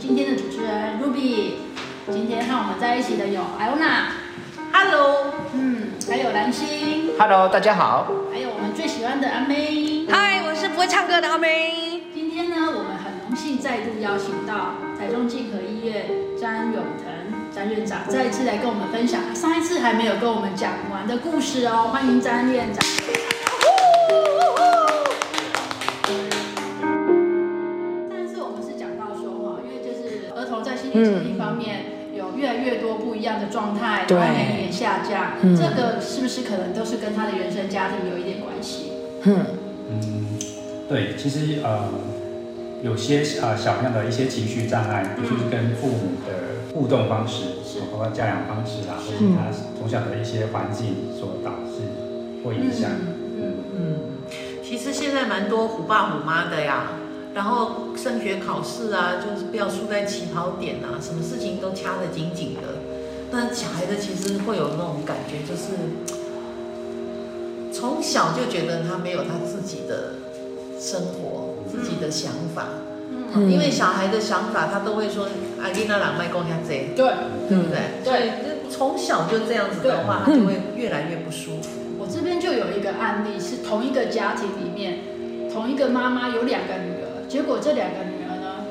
今天的主持人 Ruby。今天和我们在一起的有 Iona，Hello，嗯，还有蓝心，Hello，大家好。还有我们最喜欢的阿妹，嗨，我是不会唱歌的阿妹。今天呢，我们很荣幸再度邀请到台中静和医院詹永腾詹院长再一次来跟我们分享上一次还没有跟我们讲完的故事哦，欢迎詹院长。嗯，一方面有越来越多不一样的状态，对，年龄下降，嗯，这个是不是可能都是跟他的原生家庭有一点关系？嗯。嗯，对，其实呃，有些呃小朋友的一些情绪障碍，嗯，就是跟父母的互动方式，是，包括教养方式啊，或者他从小的一些环境所导致或影响。嗯。嗯，嗯，其实现在蛮多虎爸虎妈的呀。然后升学考试啊，就是不要输在起跑点啊，什么事情都掐得紧紧的。那小孩子其实会有那种感觉，就是从小就觉得他没有他自己的生活、嗯、自己的想法。嗯，因为小孩的想法，他都会说：“阿丽娜两麦公家贼。”对，对不对？对，从小就这样子的话，他就会越来越不舒服。我这边就有一个案例，是同一个家庭里面，同一个妈妈有两个女儿。结果这两个女儿呢，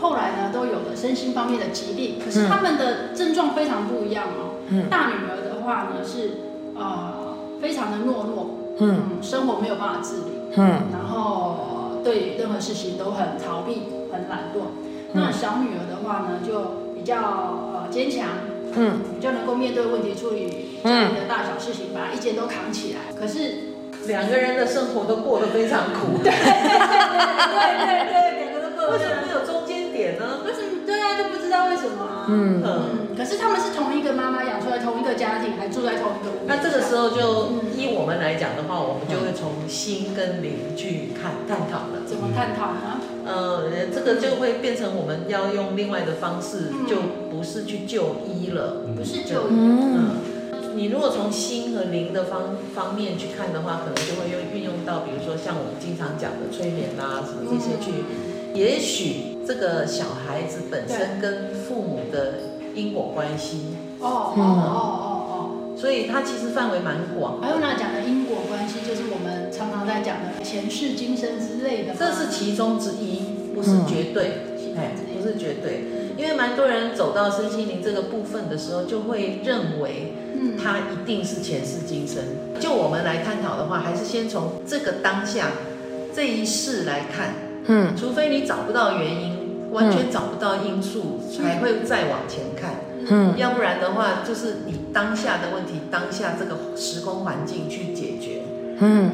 后来呢都有了身心方面的疾病，可是他们的症状非常不一样哦。嗯、大女儿的话呢是呃非常的懦弱，嗯，生活没有办法自理，嗯，然后对任何事情都很逃避、很懒惰。嗯、那小女儿的话呢就比较呃坚强，嗯，比较能够面对问题、处理家里的大小事情，把一件都扛起来。可是。两个人的生活都过得非常苦，对对对对，两个都过。为什么没有中间点呢？为什么？对啊，就不知道为什么。嗯嗯。可是他们是同一个妈妈养出来，同一个家庭，还住在同一个屋。那这个时候就依我们来讲的话，我们就会从心跟灵去看探讨了。怎么探讨呢？呃，这个就会变成我们要用另外的方式，就不是去就医了，不是就医。嗯。你如果从心和灵的方方面去看的话，可能就会用运用到，比如说像我们经常讲的催眠啊什么这些去，也许这个小孩子本身跟父母的因果关系。哦哦哦哦哦。所以它其实范围蛮广。还有那讲的因果关系，就是我们常常在讲的前世今生之类的。这是其中之一，不是绝对。哎，不是绝对，因为蛮多人走到身心灵这个部分的时候，就会认为。他一定是前世今生。就我们来探讨的话，还是先从这个当下这一世来看。嗯，除非你找不到原因，完全找不到因素，才会再往前看。嗯，要不然的话，就是你当下的问题，当下这个时空环境去解决。嗯，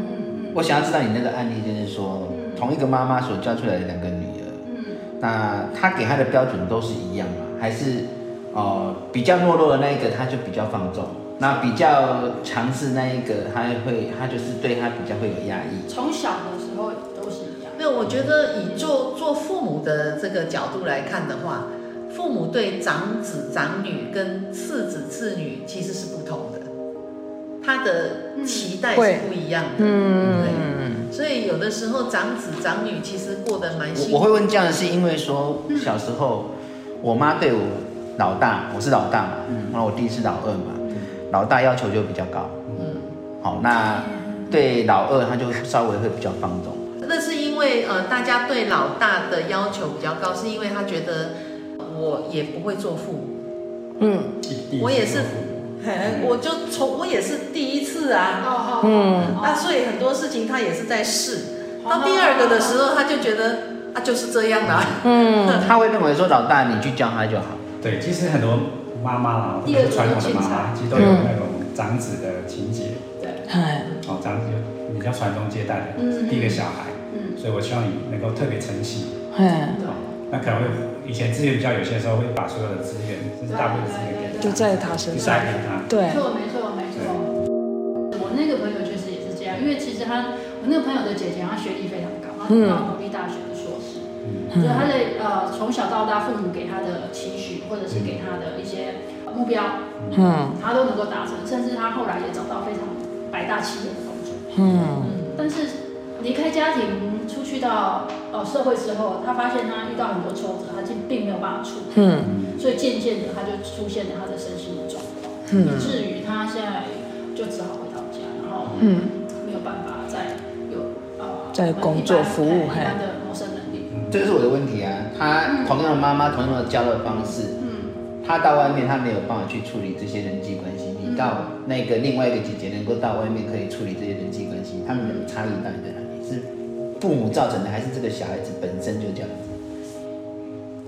我想要知道你那个案例，就是说同一个妈妈所教出来的两个女儿，嗯，那她给她的标准都是一样吗？还是哦、呃，比较懦弱的那一个，他就比较放纵？那比较强势那一个，他会，他就是对他比较会有压抑。从小的时候都是一样。没有，我觉得以做做父母的这个角度来看的话，父母对长子长女跟次子次女其实是不同的，他的期待是不一样的。嗯，对。所以有的时候长子长女其实过得蛮辛苦。我会问这样，是因为说小时候我妈对我老大，我是老大嘛，然后我弟是老二嘛。老大要求就比较高，嗯，好，那对老二他就稍微会比较放纵。那是因为呃，大家对老大的要求比较高，是因为他觉得我也不会做父母，嗯，我也是，我就从我也是第一次啊，嗯，那所以很多事情他也是在试。到第二个的时候，他就觉得啊，就是这样的，嗯，他会认为说老大你去教他就好。对，其实很多。妈妈啊，或者是传统的妈妈，其实都有那种长子的情节。对，哦，长子就比较传宗接代的，第一个小孩。嗯，所以我希望你能够特别珍惜。嗯，那可能会以前资源比较有限的时候，会把所有的资源，甚至大部分资源给他，就在他身上，在他。对，没错，没错，没错。我那个朋友确实也是这样，因为其实他，我那个朋友的姐姐，她学历非常高，她是国立大学。嗯，所以他的呃从小到大，父母给他的期许，或者是给他的一些。目标，嗯，他都能够达成，甚至他后来也找到非常百大企业的工作，嗯，但是离开家庭出去到呃社会之后，他发现他遇到很多挫折，他就并没有办法处理，嗯，所以渐渐的他就出现了他的身心的状况，嗯，以至于他现在就只好回到家，然后嗯，没有办法再有呃在工作服务一般的。这就是我的问题啊，他同样的妈妈，同样的教的方式，嗯，他到外面他没有办法去处理这些人际关系，你到那个另外一个姐姐能够到外面可以处理这些人际关系，他们的差异到底在哪里？是父母造成的，还是这个小孩子本身就这样子？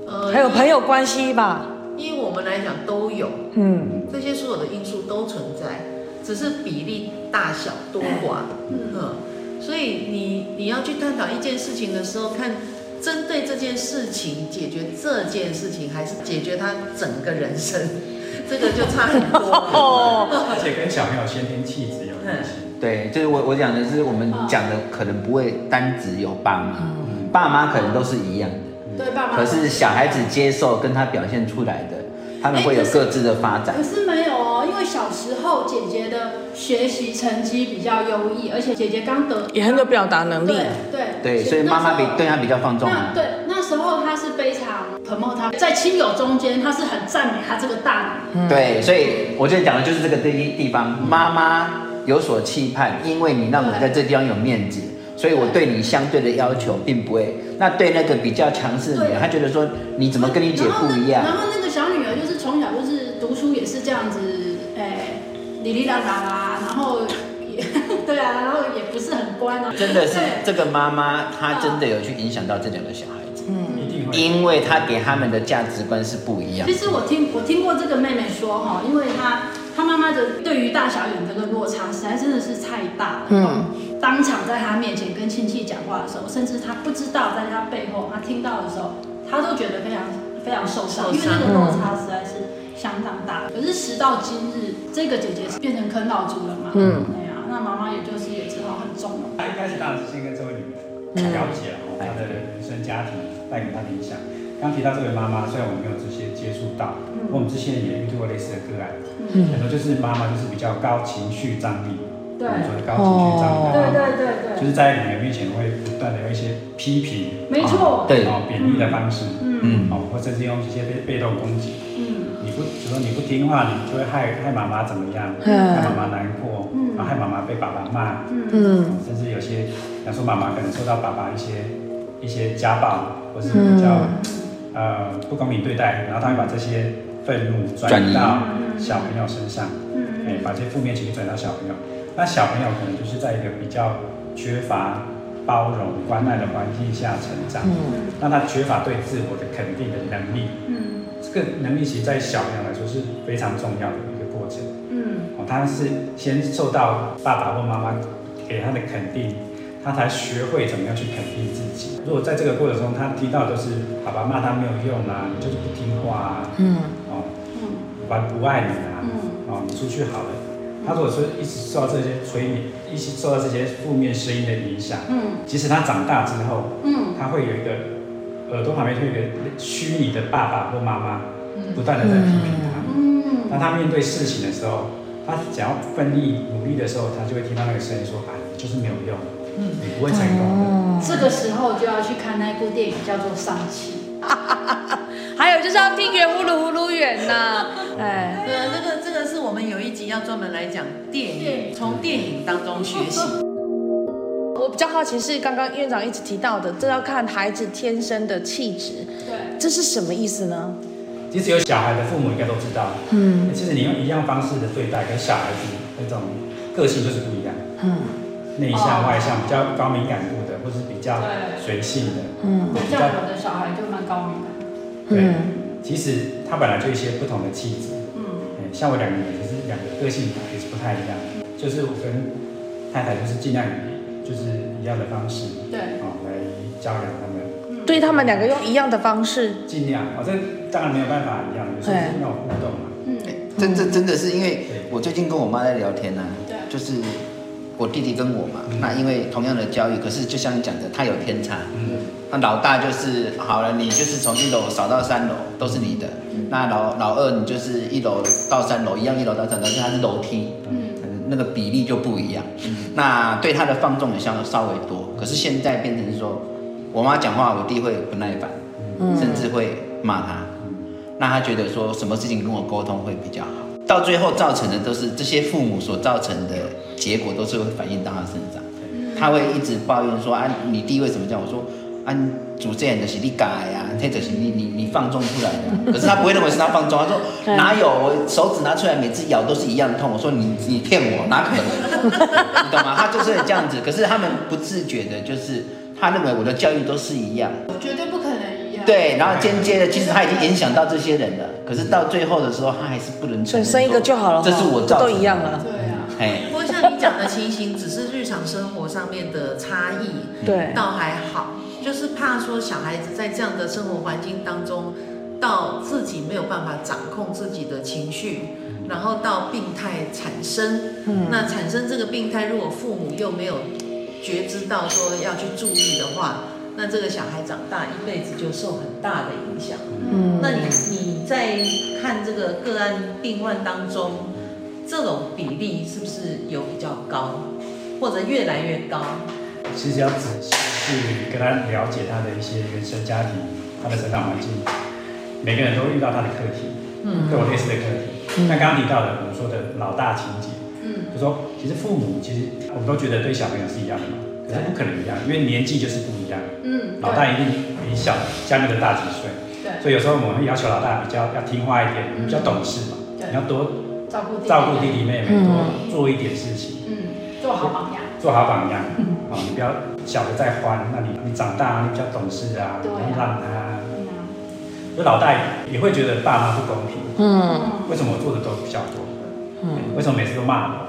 呃，还有朋友关系吧。因为我们来讲都有，嗯，这些所有的因素都存在，只是比例大小多寡，嗯，所以你你要去探讨一件事情的时候，看针对这件事情解决这件事情，还是解决他整个人生，这个就差很多哦。而且跟小朋友先天气质有关系。对，就是我我讲的是，我们讲的可能不会单只有爸妈，嗯、爸妈可能都是一样的，对爸妈。可是小孩子接受跟他表现出来的，他们会有各自的发展。可是，可是没有为小时候姐姐的学习成绩比较优异，而且姐姐刚得也很有表达能力，对对，所以妈妈比对她比较放重。对，那时候她是非常 promote 他，在亲友中间他是很赞美他这个大女。嗯、对，所以我就讲的就是这个地地方，妈妈。有所期盼，因为你让我在这地方有面子，所以我对你相对的要求并不会。那对那个比较强势的女儿，她觉得说你怎么跟你姐不一样？然后那个小女儿就是从小就是读书也是这样子，哎，哩哩啦啦啦，然后也对啊，然后也不是很乖啊。真的是这个妈妈，她真的有去影响到这两个小孩子，嗯，一定会，因为她给他们的价值观是不一样。其实我听我听过这个妹妹说哈，因为她。她妈妈的对于大小眼这个落差实在真的是太大了。嗯，当场在他面前跟亲戚讲话的时候，甚至他不知道在他背后，他听到的时候，他都觉得非常非常受伤，因为那个落差实在是相当大。可是时到今日，这个姐姐是变成啃老族了嘛？嗯，对呀，那妈妈也就是也只好很重了。她一开始当然是先跟这位女儿了解了她的原生家庭带给她的影响。刚提到这位妈妈，虽然我们没有直接接触到，嗯、我们之前也遇到过类似的个案，嗯、很多就是妈妈就是比较高情绪张力，对，我们说的高情绪张力，对对对对，就是在女儿面前会不断的有一些批评，没错，对，哦，贬义的方式，嗯，哦，或者是用一些被被动攻击，不，比如说你不听话，你就会害害妈妈怎么样，害妈妈难过，嗯，然后害妈妈被爸爸骂，嗯，甚至有些，比方说妈妈可能受到爸爸一些一些家暴，或是比较。呃，不公平对待，然后他会把这些愤怒转移到小朋友身上，嗯，哎，把这些负面情绪转到小朋友。那小朋友可能就是在一个比较缺乏包容、关爱的环境下成长，嗯，那他缺乏对自我的肯定的能力，嗯，这个能力其实在小朋友来说是非常重要的一个过程，嗯，哦，他是先受到爸爸或妈妈给他的肯定。他才学会怎么样去肯定自己。如果在这个过程中，他听到的都是爸爸骂他没有用啊，你就是不听话啊，嗯，哦，嗯，爸不爱你啊，嗯，哦，你出去好了。他如果说一直受到这些催眠，一直受到这些负面声音的影响，嗯，即使他长大之后，嗯，他会有一个耳朵旁边会有一个虚拟的爸爸或妈妈，不断的在批评他，嗯，当他面对事情的时候，他想要奋力努力的时候，他就会听到那个声音说：“啊，你就是没有用。”嗯，你不会成功的。哦、这个时候就要去看那部电影，叫做《丧气》。还有就是要听圆呼噜呼噜远呐。哎，对，这个这个是我们有一集要专门来讲电影，从电影当中学习。我比较好奇是刚刚院长一直提到的，这要看孩子天生的气质。对，这是什么意思呢？其实有小孩的父母应该都知道。嗯，其实你用一样方式的对待，跟小孩子那种个性就是不一样。嗯。内向外向，比较高敏感度的，或是比较随性的，嗯，比较有的小孩就蛮高敏感。对，其实他本来就一些不同的气质，嗯，像我两个女儿，其实两个个性也是不太一样。就是我跟太太就是尽量以就是一样的方式，对，哦，来教养他们。对他们两个用一样的方式，尽量。哦，这当然没有办法一样，有时候是那种互动嘛。嗯，真真真的是因为我最近跟我妈在聊天呢，对，就是。我弟弟跟我嘛，嗯、那因为同样的教育，可是就像你讲的，他有偏差。嗯，那老大就是好了，你就是从一楼扫到三楼都是你的。嗯、那老老二你就是一楼到三楼一样，一楼到三楼，但是他是楼梯。嗯，那个比例就不一样。那对他的放纵也相稍微多，可是现在变成是说，我妈讲话，我弟会不耐烦，甚至会骂他。那他觉得说什么事情跟我沟通会比较好，到最后造成的都是这些父母所造成的结果，都是会反映到他身上。他会一直抱怨说啊，你弟为什么这样？我说。按主持人的是你改呀，或者是你你你放纵出来的。可是他不会认为是他放纵，他说哪有，我手指拿出来，每次咬都是一样痛。我说你你骗我，哪可能？你懂吗？他就是这样子。可是他们不自觉的，就是他认为我的教育都是一样，绝对不可能一样。对，然后间接的，其实他已经影响到这些人了。可是到最后的时候，他还是不能。所以生一个就好了，这是我造成的。都一样了。对啊。哎，不过像你讲的情形，只是日常生活上面的差异，对，倒还好。就是怕说小孩子在这样的生活环境当中，到自己没有办法掌控自己的情绪，然后到病态产生。嗯，那产生这个病态，如果父母又没有觉知到说要去注意的话，那这个小孩长大一辈子就受很大的影响。嗯，那你你在看这个个案病患当中，这种比例是不是有比较高，或者越来越高？其实要仔细。去跟他了解他的一些原生家庭，他的成长环境，每个人都会遇到他的课题，嗯，跟我类似的课题。那刚刚提到的，我们说的老大情节，嗯，就说其实父母其实我们都觉得对小朋友是一样的嘛，可是不可能一样，因为年纪就是不一样，嗯，老大一定比小下面的大几岁，对，所以有时候我们会要求老大比较要听话一点，比较懂事嘛，对，你要多照顾照顾弟弟妹妹，多做一点事情，嗯，做好榜样，做好榜样，啊，你不要。小的在欢，那你你长大，你比较懂事啊，你让他。就老大也会觉得爸妈不公平。嗯。为什么我做的都比较多？嗯。为什么每次都骂我？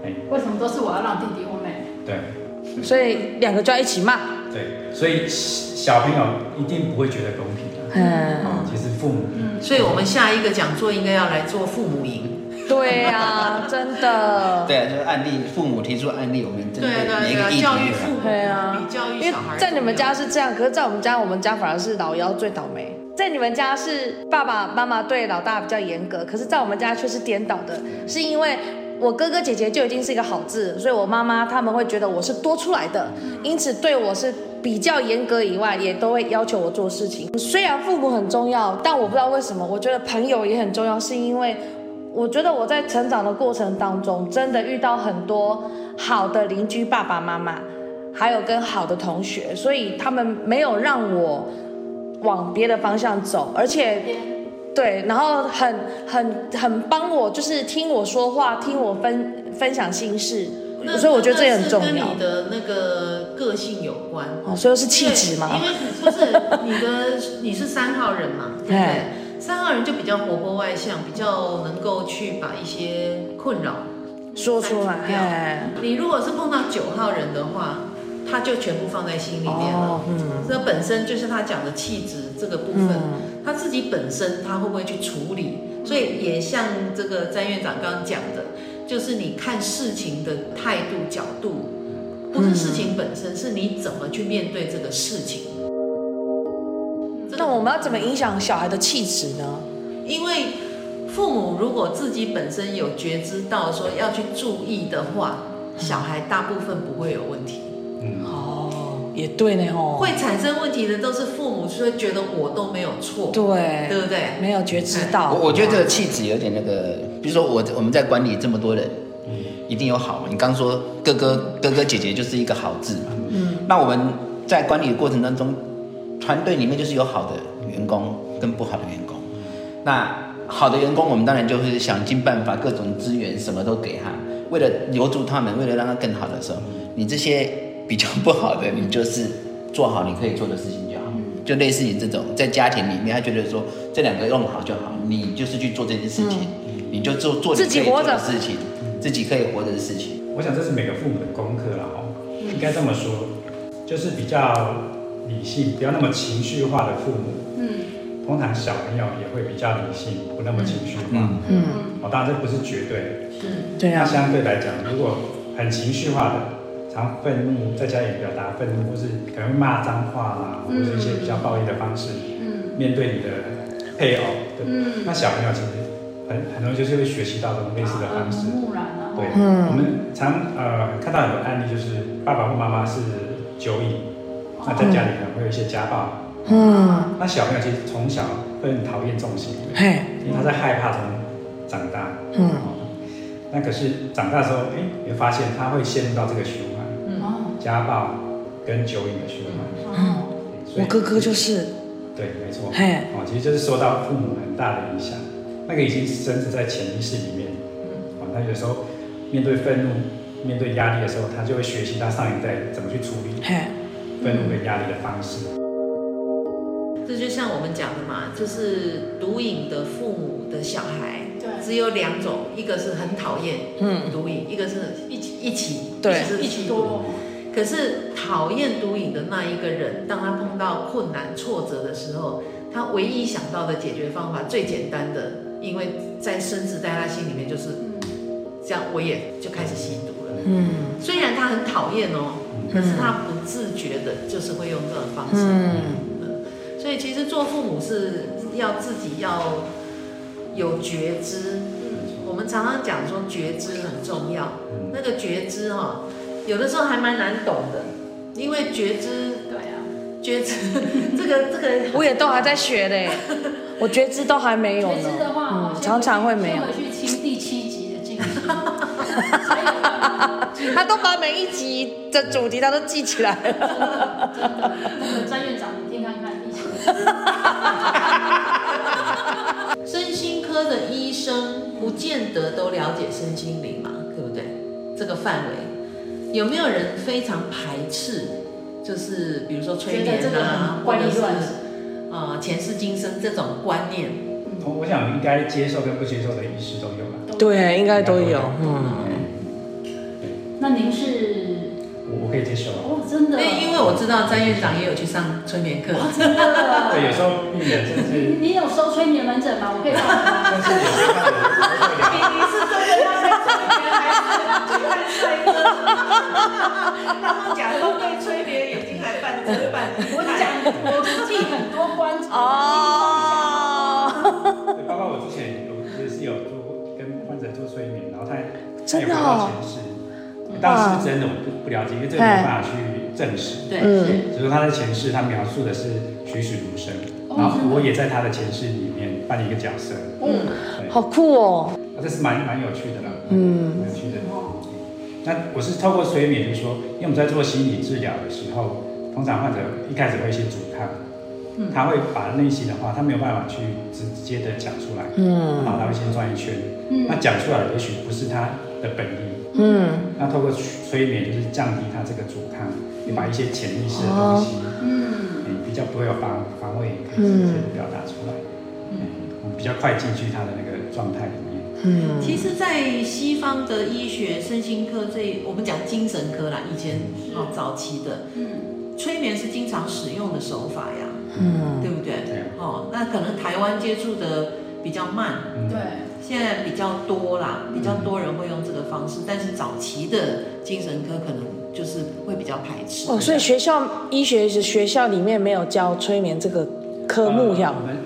对。为什么都是我要让弟弟或妹妹？对。所以两个就要一起骂。对。所以小朋友一定不会觉得公平的。嗯。其实父母。嗯。所以我们下一个讲座应该要来做父母营。对呀、啊，真的。对啊，就是案例，父母提出案例，我们针对每一个议题。教育父母，对啊，比教育小孩。因为在你们家是这样，可是在我们家，我们家反而是老幺最倒霉。在你们家是爸爸妈妈对老大比较严格，可是在我们家却是颠倒的，是因为我哥哥姐姐就已经是一个好字，所以我妈妈他们会觉得我是多出来的，因此对我是比较严格以外，也都会要求我做事情。虽然父母很重要，但我不知道为什么，我觉得朋友也很重要，是因为。我觉得我在成长的过程当中，真的遇到很多好的邻居爸爸妈妈，还有跟好的同学，所以他们没有让我往别的方向走，而且对，然后很很很帮我，就是听我说话，听我分分享心事，所以我觉得这也很重要。跟你的那个个性有关，哦，所以是气质嘛？因为不是你的，你是三号人嘛？对。三号人就比较活泼外向，比较能够去把一些困扰说出来。你如果是碰到九号人的话，他就全部放在心里面了。哦、嗯，这本身就是他讲的气质这个部分，嗯、他自己本身他会不会去处理？所以也像这个詹院长刚刚讲的，就是你看事情的态度角度，不是事情本身，是你怎么去面对这个事情。那我们要怎么影响小孩的气质呢？因为父母如果自己本身有觉知到说要去注意的话，小孩大部分不会有问题。嗯，哦，也对呢，哦，会产生问题的都是父母，所以觉得我都没有错，对，对不对？没有觉知到。我我觉得这个气质有点那个，比如说我我们在管理这么多人，嗯，一定有好嘛。你刚说哥哥哥哥姐姐就是一个好字嘛，嗯，那我们在管理的过程当中。团队里面就是有好的员工跟不好的员工，那好的员工，我们当然就是想尽办法，各种资源什么都给他，为了留住他们，为了让他更好的时候，你这些比较不好的，你就是做好你可以做的事情就好，就类似于这种在家庭里面，他觉得说这两个用好就好，你就是去做这件事情，你就做做你可以做的事情，自己可以活着的事情。我想这是每个父母的功课了哈，应该这么说，就是比较。理性，不要那么情绪化的父母，嗯，通常小朋友也会比较理性，不那么情绪化，嗯，哦，当然这不是绝对，是，对啊。那相对来讲，如果很情绪化的，常愤怒，在家也表达愤怒，或是可能会骂脏话啦，或者一些比较暴力的方式，嗯，面对你的配偶，对，嗯，那小朋友其实很很容易就是会学习到这种类似的方式，对，我们常呃看到很多案例，就是爸爸或妈妈是酒瘾，那在家里可能会有一些家暴。嗯，那小朋友其实从小会很讨厌这种行为，嘿，因为他在害怕中长大。嗯，那可是长大之后，哎，你会发现他会陷入到这个循环，嗯，家暴跟酒瘾的循环。嗯，我哥哥就是。对，没错。嘿，哦，其实就是受到父母很大的影响，那个已经深植在潜意识里面。嗯，哦，他有时候面对愤怒、面对压力的时候，他就会学习他上一代怎么去处理愤怒跟压力的方式。这就像我们讲的嘛，就是毒瘾的父母的小孩，对，只有两种，一个是很讨厌，嗯，毒瘾，一个是一起一起，对，一起多。可是讨厌毒瘾的那一个人，当他碰到困难挫折的时候，他唯一想到的解决方法最简单的，因为在深植在他心里面就是，这样我也就开始吸毒了。嗯，虽然他很讨厌哦，可是他不自觉的，就是会用这种方式。嗯，所以其实做父母是要自己要有觉知。我们常常讲说觉知很重要，那个觉知哈。有的时候还蛮难懂的，因为觉知，对啊，觉知这个 这个，我也都还在学嘞，我觉知都还没有呢。觉知的话，嗯，常常会没有。回去听第七集的经历，他都把每一集的主题他都记起来了。真的，那个张院长，你听看看。身心科的医生不见得都了解身心灵嘛，对不对？这个范围。有没有人非常排斥？就是比如说催眠啊，或者是呃前世今生这种观念？我我想应该接受跟不接受的医师都有吧。对，应该都有。嗯。那您是？我我可以接受。哦，真的。因为我知道詹院长也有去上催眠课。真的。对，有时候病人甚至。你有收催眠门诊吗？我可以帮你吗？你你是真的要在催眠还是去看帅哥？他们讲都被催眠，眼睛还半遮半。我讲，我替很多观众。哦。对，包括我之前有也是有做跟患者做催眠，然后他他也回当时是真的我不不了解，因为这个没办法去证实。对。所以说他的前世他描述的是栩栩如生，然后我也在他的前世里面扮演一个角色。嗯。好酷哦。这是蛮蛮有趣的啦。嗯。蛮有趣的。那我是透过催眠，就是说，因为我们在做心理治疗的时候，通常患者一开始会一些阻抗，嗯，他会把内心的话，他没有办法去直接的讲出来，嗯，然后他会先转一圈，嗯，那讲出来也许不是他的本意，嗯，那透过催眠就是降低他这个阻抗，你把一些潜意识的东西，嗯，比较不会有防防卫，可以直接的表达出来，嗯，比较快进去他的那个状态里面。嗯，其实，在西方的医学身心科这，我们讲精神科啦，以前哦早期的，嗯，催眠是经常使用的手法呀，嗯，对不对？对。哦，那可能台湾接触的比较慢，对，现在比较多啦，比较多人会用这个方式，但是早期的精神科可能就是会比较排斥。哦，所以学校医学是学校里面没有教催眠这个科目呀？我们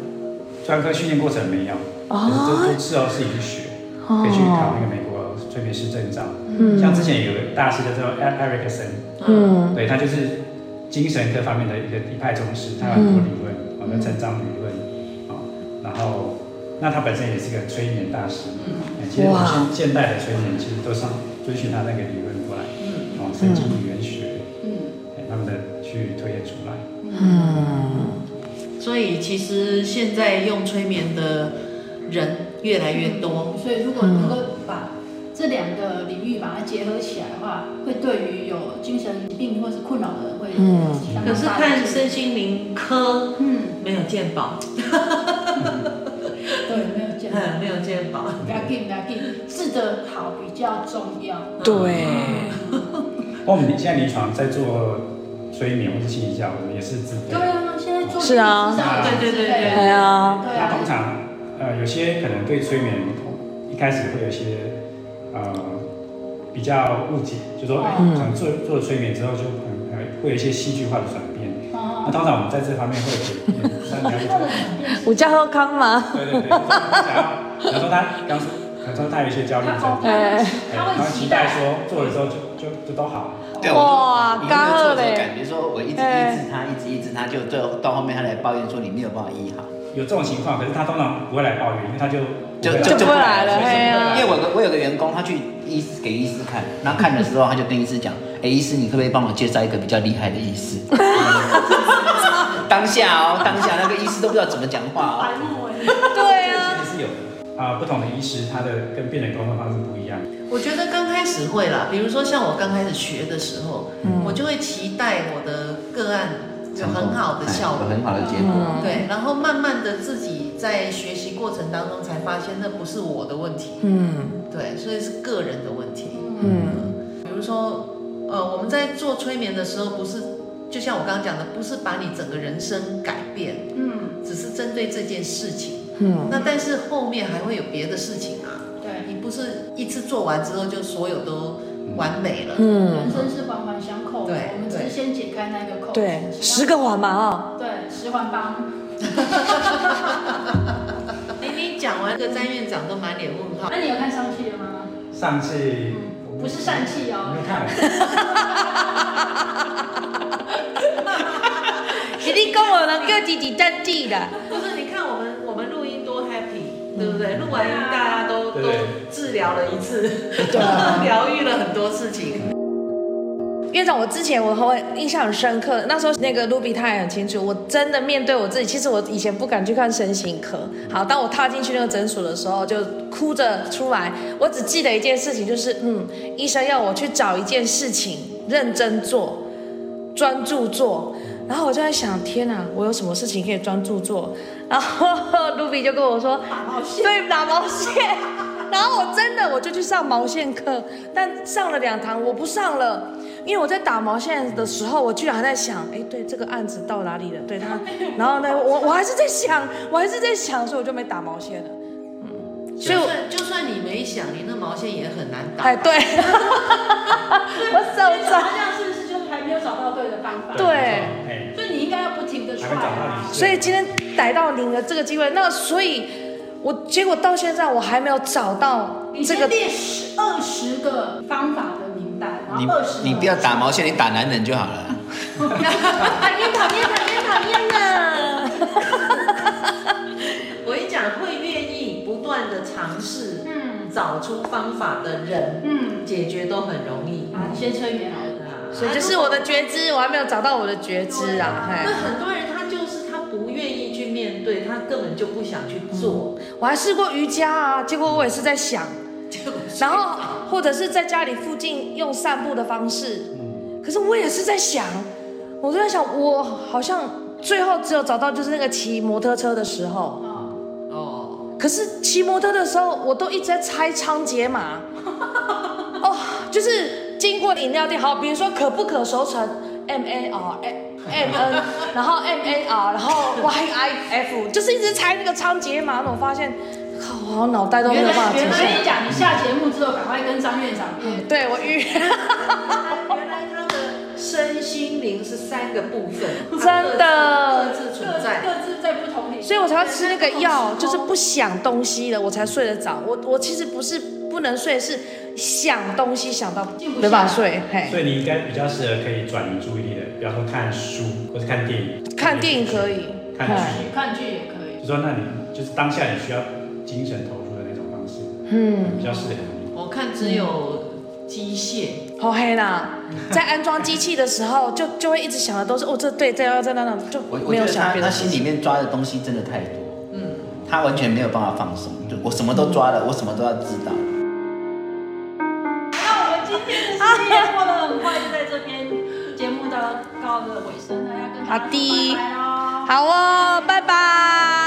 专科训练过程没有。哦，这都是要自己去学，可以去考那个美国催眠师证照。嗯，像之前有个大师叫做艾艾瑞克森，嗯，对，他就是精神科方面的一个一派宗师，他有很多理论，我们成长理论，啊，然后那他本身也是个催眠大师。嗯，其实我们现现代的催眠其实都是遵循他那个理论过来，嗯，哦，神经语言学，嗯，慢慢的去推演出来。嗯，所以其实现在用催眠的。人越来越多，所以如果能够把这两个领域把它结合起来的话，会对于有精神疾病或是困扰的人会嗯。可是看身心灵科，嗯，没有健保，对，没有健保，没有健保。不要紧，不要紧，治得好比较重要。对。我们现在临床在做催眠或者心理教，我们也是自费。对啊，现在做是啊，对对对对，对啊。那通常。呃，有些可能对催眠一开始会有一些呃比较误解，就说哎，可能做做了催眠之后就很呃会有一些戏剧化的转变。哦。那通常我们在这方面会给那了解。我叫贺康吗？对对对。想要，比如说他刚可能他有一些焦虑症，他会期待说做的时候就就就都好了。对，哇，刚好的感觉说，我一直抑制他，一直抑制他，就最后到后面他来抱怨说你没有办法医好。有这种情况，可是他通常不会来抱怨，因为他就就就就不来了。因为我有我有个员工，他去医给医师看，然后看的时候他就跟医师讲，哎，医师你可不可以帮我介绍一个比较厉害的医师？当下哦，当下那个医师都不知道怎么讲话哦。对啊，其实是有啊，不同的医师他的跟病人沟通方式不一样。我觉得刚开始会啦，比如说像我刚开始学的时候，我就会期待我的个案。有很好的效果，有很好的结果。对，然后慢慢的自己在学习过程当中才发现，那不是我的问题。嗯，对，所以是个人的问题。嗯，比如说，呃，我们在做催眠的时候，不是就像我刚刚讲的，不是把你整个人生改变，嗯，只是针对这件事情。嗯，那但是后面还会有别的事情啊。对，你不是一次做完之后就所有都完美了。嗯，人生是环环相扣的。对，我们只是先解开那个扣。对，十个环嘛啊。对，十环帮。你，你讲完，这个詹院长都满脸问号。那你有看上去了吗？上气。不是疝气哦。没看。是你跟我能叫弟弟淡季的。不是，你看我们我们录音多 happy，对不对？录完音大家都都治疗了一次，疗愈了很多事情。院长，我之前我会印象很深刻，那时候那个 Ruby 他也很清楚，我真的面对我自己，其实我以前不敢去看身心科。好，当我踏进去那个诊所的时候，就哭着出来。我只记得一件事情，就是嗯，医生要我去找一件事情认真做，专注做。然后我就在想，天哪，我有什么事情可以专注做？然后 Ruby 就跟我说，打毛线，对，打毛线。然后我真的我就去上毛线课，但上了两堂，我不上了。因为我在打毛线的时候，我居然还在想，哎，对这个案子到哪里了？对他，然后呢，我我还是在想，我还是在想，所以我就没打毛线了。嗯，所以就算就算你没想，你那毛线也很难打。哎，对。我手这样是不是就还没有找到对的方法？对。所以你应该要不停的出来。所以今天逮到您的这个机会，那所以，我结果到现在我还没有找到这个。第十二十个方法的。你你不要打毛线，你打男人就好了。讨厌讨厌讨厌讨厌呢！我一讲会愿意不断的尝试，嗯，找出方法的人，嗯，解决都很容易。啊，先催眠好了。所以这是我的觉知，我还没有找到我的觉知啊。那很多人他就是他不愿意去面对，他根本就不想去做。我还试过瑜伽啊，结果我也是在想。然后或者是在家里附近用散步的方式，可是我也是在想，我就在想，我好像最后只有找到就是那个骑摩托车的时候，哦，可是骑摩托的时候，我都一直在猜仓颉码，哦，就是经过饮料店，好，比如说可不可熟成？M A R M N，然后 M A R，然后 Y I F，就是一直猜那个仓颉码，我发现。靠，我好脑袋都没有办法。原来跟你讲，你下节目之后赶快跟张院长。嗯，对我预。原来他的身心灵是三个部分，真的各自存在，各自在不同里。所以我才要吃那个药，就是不想东西了，我才睡得着。我我其实不是不能睡，是想东西想到没办法睡。嘿，所以你应该比较适合可以转移注意力的，比方说看书或者看电影。看电影可以，看剧看剧也可以。就说那你就是当下你需要。精神投入的那种方式，嗯，比较适合你。我看只有机械，好黑啦，在安装机器的时候，就就会一直想的都是哦，这对，这要在那那，就没有想别的。他心里面抓的东西真的太多，嗯，他完全没有办法放松，就我什么都抓了，我什么都要知道。那我们今天的时间过得很快，就在这边节目的告个尾声了，要跟大家说拜拜喽。好哦，拜拜。